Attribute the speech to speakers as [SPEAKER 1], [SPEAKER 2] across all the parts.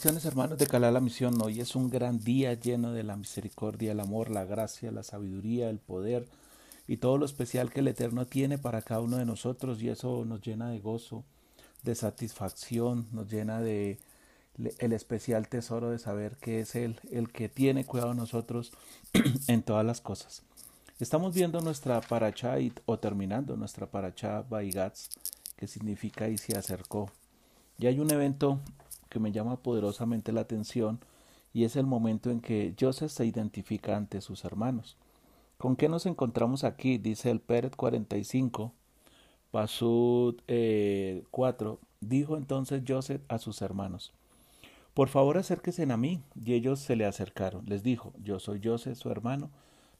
[SPEAKER 1] Bendiciones hermanos de Calá la Misión. Hoy es un gran día lleno de la misericordia, el amor, la gracia, la sabiduría, el poder y todo lo especial que el Eterno tiene para cada uno de nosotros y eso nos llena de gozo, de satisfacción, nos llena de el especial tesoro de saber que es Él el que tiene cuidado de nosotros en todas las cosas. Estamos viendo nuestra paracha o terminando nuestra paracha Baigats, que significa y se acercó. Y hay un evento que me llama poderosamente la atención y es el momento en que Joseph se identifica ante sus hermanos. ¿Con qué nos encontramos aquí? Dice el Pérez 45, Pasud 4. Eh, Dijo entonces Joseph a sus hermanos, Por favor acérquense a mí. Y ellos se le acercaron. Les dijo, Yo soy Joseph, su hermano,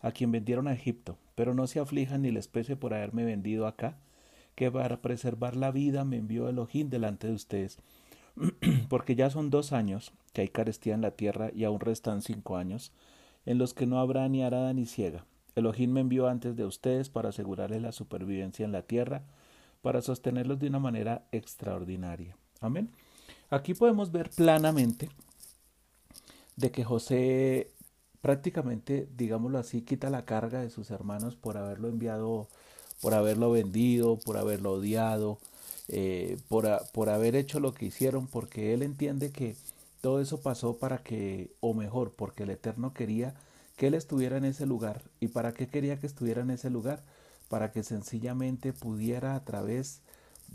[SPEAKER 1] a quien vendieron a Egipto, pero no se aflijan ni les pese por haberme vendido acá, que para preservar la vida me envió Elohim delante de ustedes porque ya son dos años que hay carestía en la tierra y aún restan cinco años, en los que no habrá ni arada ni ciega. Elohim me envió antes de ustedes para asegurarles la supervivencia en la tierra, para sostenerlos de una manera extraordinaria. Amén. Aquí podemos ver planamente de que José prácticamente, digámoslo así, quita la carga de sus hermanos por haberlo enviado, por haberlo vendido, por haberlo odiado, eh, por, por haber hecho lo que hicieron, porque él entiende que todo eso pasó para que, o mejor, porque el Eterno quería que él estuviera en ese lugar. ¿Y para qué quería que estuviera en ese lugar? Para que sencillamente pudiera a través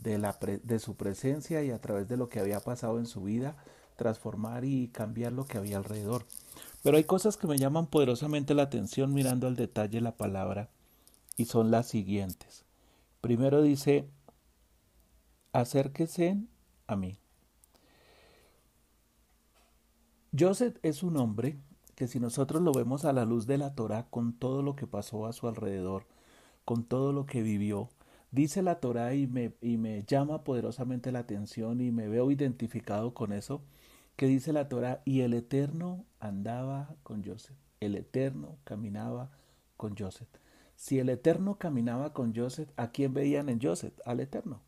[SPEAKER 1] de, la de su presencia y a través de lo que había pasado en su vida, transformar y cambiar lo que había alrededor. Pero hay cosas que me llaman poderosamente la atención mirando al detalle la palabra y son las siguientes. Primero dice, acérquese a mí. Joseph es un hombre que si nosotros lo vemos a la luz de la Torah con todo lo que pasó a su alrededor, con todo lo que vivió, dice la Torah y me, y me llama poderosamente la atención y me veo identificado con eso, que dice la Torah, y el Eterno andaba con Joseph, el Eterno caminaba con Joseph. Si el Eterno caminaba con Joseph, ¿a quién veían en Joseph? Al Eterno.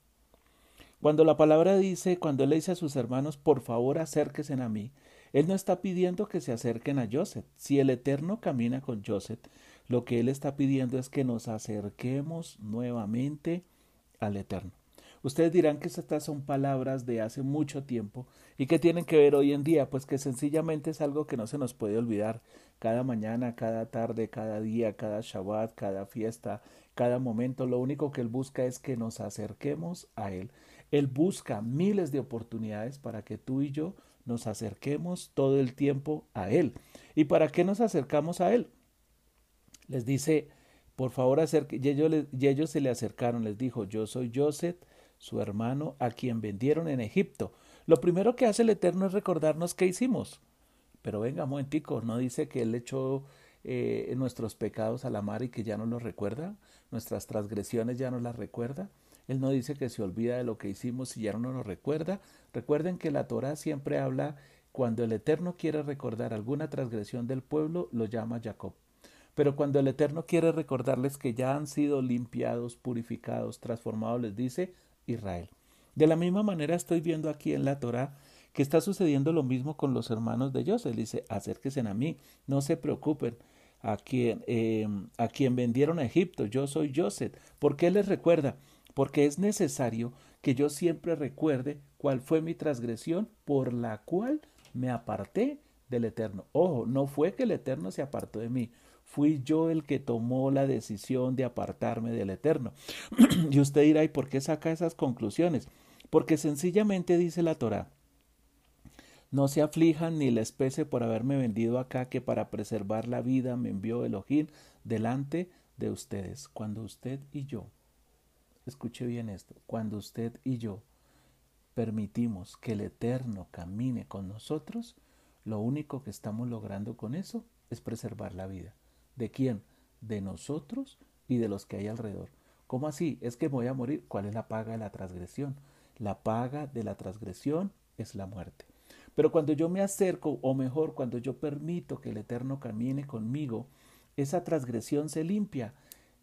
[SPEAKER 1] Cuando la palabra dice, cuando él le dice a sus hermanos, por favor acérquense a mí, él no está pidiendo que se acerquen a Joseph. Si el Eterno camina con Joseph, lo que él está pidiendo es que nos acerquemos nuevamente al Eterno. Ustedes dirán que estas son palabras de hace mucho tiempo y que tienen que ver hoy en día, pues que sencillamente es algo que no se nos puede olvidar. Cada mañana, cada tarde, cada día, cada Shabbat, cada fiesta, cada momento, lo único que Él busca es que nos acerquemos a Él. Él busca miles de oportunidades para que tú y yo nos acerquemos todo el tiempo a Él. ¿Y para qué nos acercamos a Él? Les dice, por favor, acerque. Y ellos, se le acercaron, les dijo, yo soy Joseph, su hermano, a quien vendieron en Egipto. Lo primero que hace el Eterno es recordarnos qué hicimos. Pero venga, momentico, no dice que Él echó eh, nuestros pecados a la mar y que ya no los recuerda, nuestras transgresiones ya no las recuerda. Él no dice que se olvida de lo que hicimos y ya no nos recuerda. Recuerden que la Torah siempre habla cuando el Eterno quiere recordar alguna transgresión del pueblo, lo llama Jacob. Pero cuando el Eterno quiere recordarles que ya han sido limpiados, purificados, transformados, les dice Israel. De la misma manera estoy viendo aquí en la Torah que está sucediendo lo mismo con los hermanos de Joseph. Dice, acérquense a mí, no se preocupen. A quien, eh, a quien vendieron a Egipto, yo soy Joseph. ¿Por qué les recuerda? Porque es necesario que yo siempre recuerde cuál fue mi transgresión por la cual me aparté del Eterno. Ojo, no fue que el Eterno se apartó de mí, fui yo el que tomó la decisión de apartarme del Eterno. y usted dirá, ¿y por qué saca esas conclusiones? Porque sencillamente dice la Torah, no se aflijan ni les pese por haberme vendido acá, que para preservar la vida me envió Elohim delante de ustedes, cuando usted y yo Escuche bien esto. Cuando usted y yo permitimos que el Eterno camine con nosotros, lo único que estamos logrando con eso es preservar la vida. ¿De quién? De nosotros y de los que hay alrededor. ¿Cómo así? ¿Es que voy a morir? ¿Cuál es la paga de la transgresión? La paga de la transgresión es la muerte. Pero cuando yo me acerco, o mejor, cuando yo permito que el Eterno camine conmigo, esa transgresión se limpia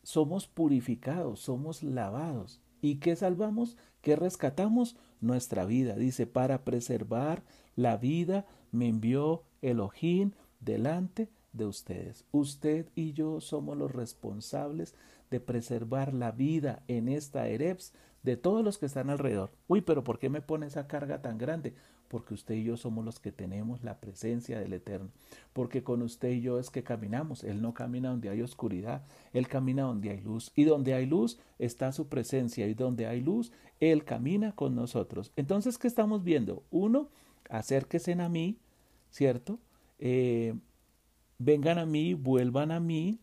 [SPEAKER 1] somos purificados, somos lavados. ¿Y qué salvamos? ¿Qué rescatamos? Nuestra vida. Dice, para preservar la vida me envió Elohim delante de ustedes. Usted y yo somos los responsables de preservar la vida en esta Ereps de todos los que están alrededor. Uy, pero ¿por qué me pone esa carga tan grande? Porque usted y yo somos los que tenemos la presencia del Eterno. Porque con usted y yo es que caminamos. Él no camina donde hay oscuridad, Él camina donde hay luz. Y donde hay luz está su presencia. Y donde hay luz, Él camina con nosotros. Entonces, ¿qué estamos viendo? Uno, acérquese a mí, ¿cierto? Eh, vengan a mí, vuelvan a mí,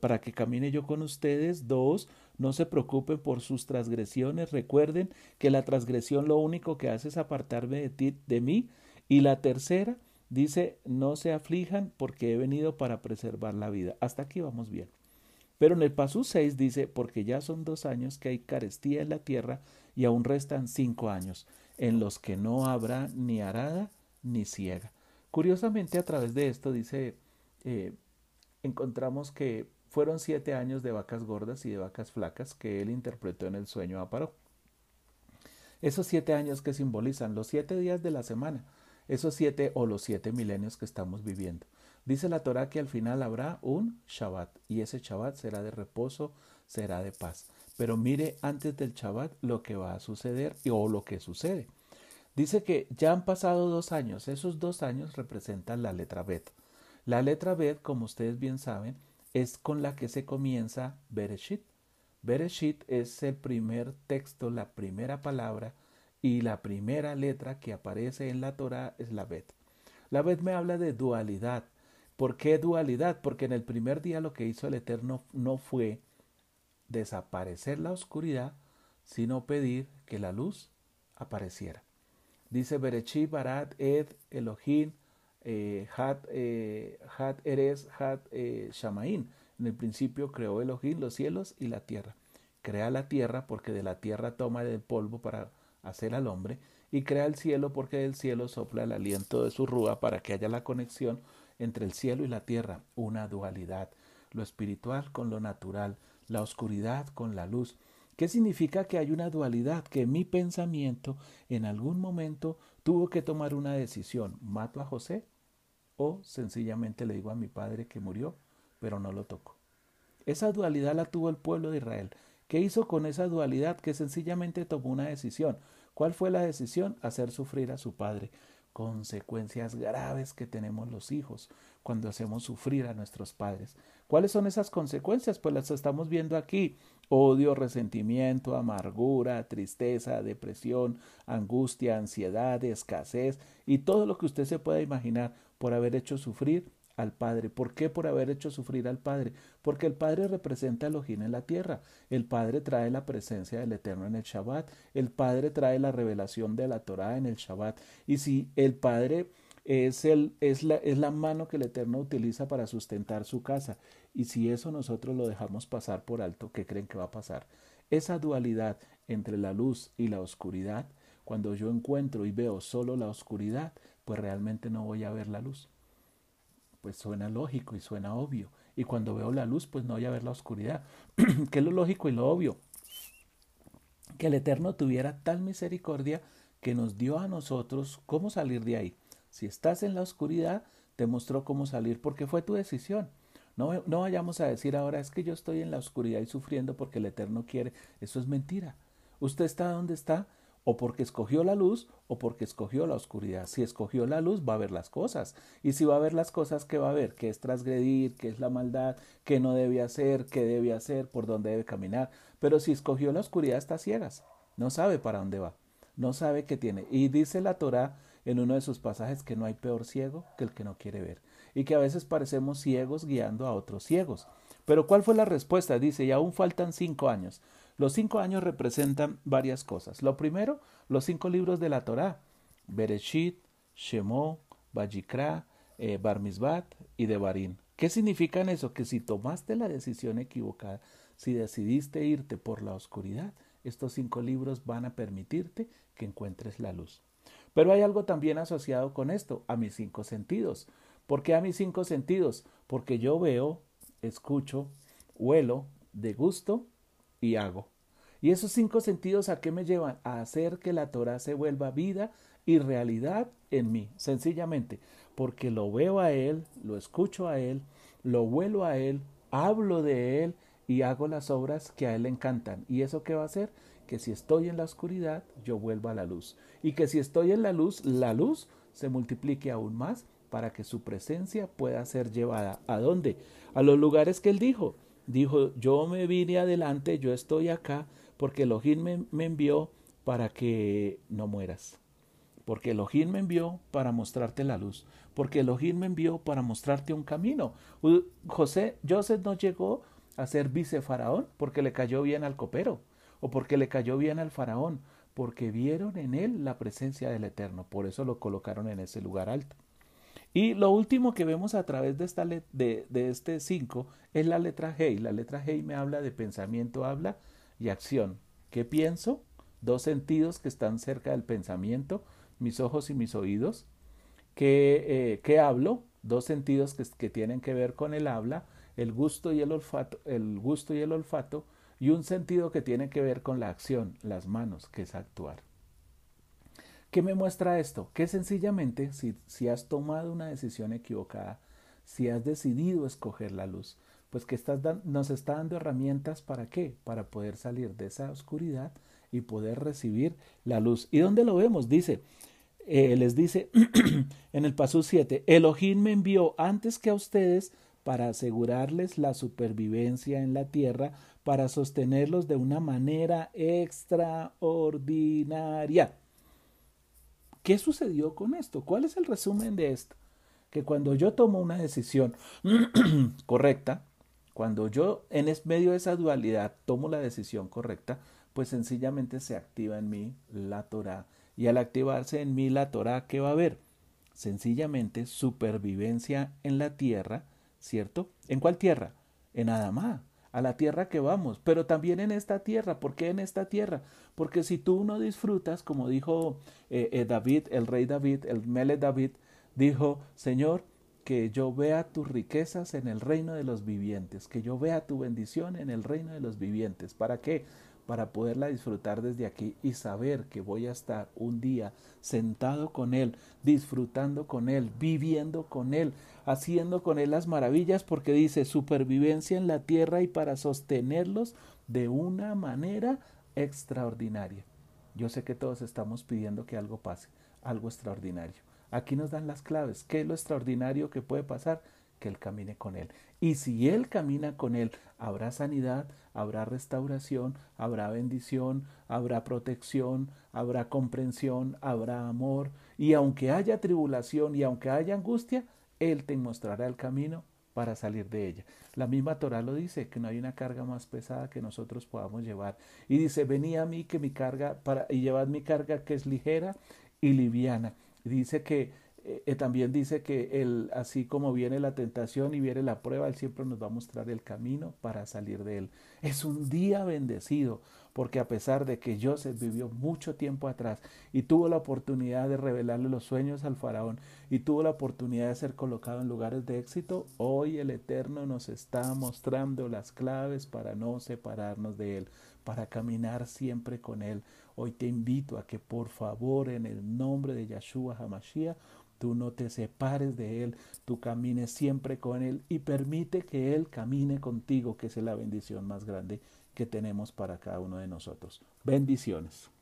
[SPEAKER 1] para que camine yo con ustedes. Dos, no se preocupen por sus transgresiones. Recuerden que la transgresión lo único que hace es apartarme de ti, de mí. Y la tercera dice, no se aflijan porque he venido para preservar la vida. Hasta aquí vamos bien. Pero en el paso 6 dice, porque ya son dos años que hay carestía en la tierra y aún restan cinco años en los que no habrá ni arada ni ciega. Curiosamente, a través de esto dice, eh, encontramos que fueron siete años de vacas gordas y de vacas flacas que él interpretó en el sueño a Paró. Esos siete años que simbolizan los siete días de la semana, esos siete o los siete milenios que estamos viviendo. Dice la Torah que al final habrá un Shabbat y ese Shabbat será de reposo, será de paz. Pero mire antes del Shabbat lo que va a suceder o lo que sucede. Dice que ya han pasado dos años, esos dos años representan la letra Bet. La letra Bet, como ustedes bien saben, es con la que se comienza Bereshit. Bereshit es el primer texto, la primera palabra y la primera letra que aparece en la Torah es la Bet. La Bet me habla de dualidad. ¿Por qué dualidad? Porque en el primer día lo que hizo el Eterno no fue desaparecer la oscuridad, sino pedir que la luz apareciera. Dice Bereshit Barat Ed Elohim eh, Hat, eh, Hat Eres Hat eh, Shamain. En el principio creó Elohim los cielos y la tierra. Crea la tierra porque de la tierra toma el polvo para hacer al hombre y crea el cielo porque del cielo sopla el aliento de su rúa para que haya la conexión entre el cielo y la tierra, una dualidad, lo espiritual con lo natural, la oscuridad con la luz. ¿Qué significa que hay una dualidad? Que mi pensamiento en algún momento tuvo que tomar una decisión. ¿Mato a José o sencillamente le digo a mi padre que murió, pero no lo toco. Esa dualidad la tuvo el pueblo de Israel. ¿Qué hizo con esa dualidad? Que sencillamente tomó una decisión. ¿Cuál fue la decisión? Hacer sufrir a su padre. Consecuencias graves que tenemos los hijos cuando hacemos sufrir a nuestros padres. ¿Cuáles son esas consecuencias? Pues las estamos viendo aquí. Odio, resentimiento, amargura, tristeza, depresión, angustia, ansiedad, escasez y todo lo que usted se pueda imaginar por haber hecho sufrir al Padre. ¿Por qué por haber hecho sufrir al Padre? Porque el Padre representa a Elohim en la tierra. El Padre trae la presencia del Eterno en el Shabbat. El Padre trae la revelación de la Torah en el Shabbat. Y si el Padre es, el, es, la, es la mano que el Eterno utiliza para sustentar su casa, y si eso nosotros lo dejamos pasar por alto, ¿qué creen que va a pasar? Esa dualidad entre la luz y la oscuridad, cuando yo encuentro y veo solo la oscuridad, pues realmente no voy a ver la luz. Pues suena lógico y suena obvio. Y cuando veo la luz, pues no voy a ver la oscuridad. ¿Qué es lo lógico y lo obvio? Que el Eterno tuviera tal misericordia que nos dio a nosotros cómo salir de ahí. Si estás en la oscuridad, te mostró cómo salir porque fue tu decisión. No, no vayamos a decir ahora es que yo estoy en la oscuridad y sufriendo porque el Eterno quiere. Eso es mentira. Usted está donde está o porque escogió la luz o porque escogió la oscuridad. Si escogió la luz, va a ver las cosas. Y si va a ver las cosas, ¿qué va a ver? ¿Qué es transgredir? ¿Qué es la maldad? ¿Qué no debe hacer? ¿Qué debe hacer? ¿Por dónde debe caminar? Pero si escogió la oscuridad, está ciegas. No sabe para dónde va. No sabe qué tiene. Y dice la Torah en uno de sus pasajes que no hay peor ciego que el que no quiere ver. Y que a veces parecemos ciegos guiando a otros ciegos. Pero ¿cuál fue la respuesta? Dice, y aún faltan cinco años. Los cinco años representan varias cosas. Lo primero, los cinco libros de la Torá, Bereshit, Shemó, Bajikra, eh, Barmizbat y Devarim. ¿Qué significan eso? Que si tomaste la decisión equivocada, si decidiste irte por la oscuridad, estos cinco libros van a permitirte que encuentres la luz. Pero hay algo también asociado con esto, a mis cinco sentidos. ¿Por qué a mis cinco sentidos? Porque yo veo, escucho, huelo, degusto y hago. ¿Y esos cinco sentidos a qué me llevan? A hacer que la Torah se vuelva vida y realidad en mí, sencillamente, porque lo veo a Él, lo escucho a Él, lo vuelo a Él, hablo de Él y hago las obras que a Él le encantan. ¿Y eso qué va a hacer? Que si estoy en la oscuridad, yo vuelvo a la luz. Y que si estoy en la luz, la luz se multiplique aún más para que su presencia pueda ser llevada. ¿A dónde? A los lugares que Él dijo. Dijo, yo me vine adelante, yo estoy acá, porque Elohim me, me envió para que no mueras. Porque Elohim me envió para mostrarte la luz. Porque Elohim me envió para mostrarte un camino. José, Joseph no llegó a ser vicefaraón porque le cayó bien al copero o porque le cayó bien al faraón, porque vieron en él la presencia del Eterno, por eso lo colocaron en ese lugar alto. Y lo último que vemos a través de, esta de, de este 5 es la letra G. La letra G me habla de pensamiento, habla y acción. ¿Qué pienso? Dos sentidos que están cerca del pensamiento, mis ojos y mis oídos. ¿Qué, eh, ¿qué hablo? Dos sentidos que, que tienen que ver con el habla el gusto y el olfato, el gusto y el olfato, y un sentido que tiene que ver con la acción, las manos, que es actuar. ¿Qué me muestra esto? Que sencillamente, si, has tomado una decisión equivocada, si has decidido escoger la luz, pues que estás nos está dando herramientas para qué? Para poder salir de esa oscuridad y poder recibir la luz. ¿Y dónde lo vemos? Dice, eh, les dice en el paso 7, Elohim me envió antes que a ustedes para asegurarles la supervivencia en la tierra, para sostenerlos de una manera extraordinaria. ¿Qué sucedió con esto? ¿Cuál es el resumen de esto? Que cuando yo tomo una decisión correcta, cuando yo en medio de esa dualidad tomo la decisión correcta, pues sencillamente se activa en mí la Torah. Y al activarse en mí la Torah, ¿qué va a haber? Sencillamente supervivencia en la tierra, ¿cierto? ¿En cuál tierra? En Adamá, a la tierra que vamos, pero también en esta tierra. ¿Por qué en esta tierra? Porque si tú no disfrutas, como dijo eh, eh, David, el rey David, el Mele David, dijo, Señor, que yo vea tus riquezas en el reino de los vivientes, que yo vea tu bendición en el reino de los vivientes. ¿Para qué? Para poderla disfrutar desde aquí y saber que voy a estar un día sentado con Él, disfrutando con Él, viviendo con Él, haciendo con Él las maravillas, porque dice supervivencia en la tierra y para sostenerlos de una manera extraordinaria. Yo sé que todos estamos pidiendo que algo pase, algo extraordinario. Aquí nos dan las claves. ¿Qué es lo extraordinario que puede pasar? Que Él camine con Él. Y si Él camina con Él, habrá sanidad, habrá restauración, habrá bendición, habrá protección, habrá comprensión, habrá amor. Y aunque haya tribulación y aunque haya angustia, Él te mostrará el camino para salir de ella. La misma Torah lo dice, que no hay una carga más pesada que nosotros podamos llevar. Y dice, vení a mí que mi carga, para, y llevad mi carga que es ligera y liviana. dice que eh, también dice que él, así como viene la tentación y viene la prueba, Él siempre nos va a mostrar el camino para salir de él. Es un día bendecido, porque a pesar de que Joseph vivió mucho tiempo atrás y tuvo la oportunidad de revelarle los sueños al faraón y tuvo la oportunidad de ser colocado en lugares de éxito, hoy el Eterno nos está mostrando las claves para no separarnos de Él, para caminar siempre con Él. Hoy te invito a que por favor en el nombre de Yahshua Hamashiach tú no te separes de Él, tú camines siempre con Él y permite que Él camine contigo, que es la bendición más grande que tenemos para cada uno de nosotros. Bendiciones.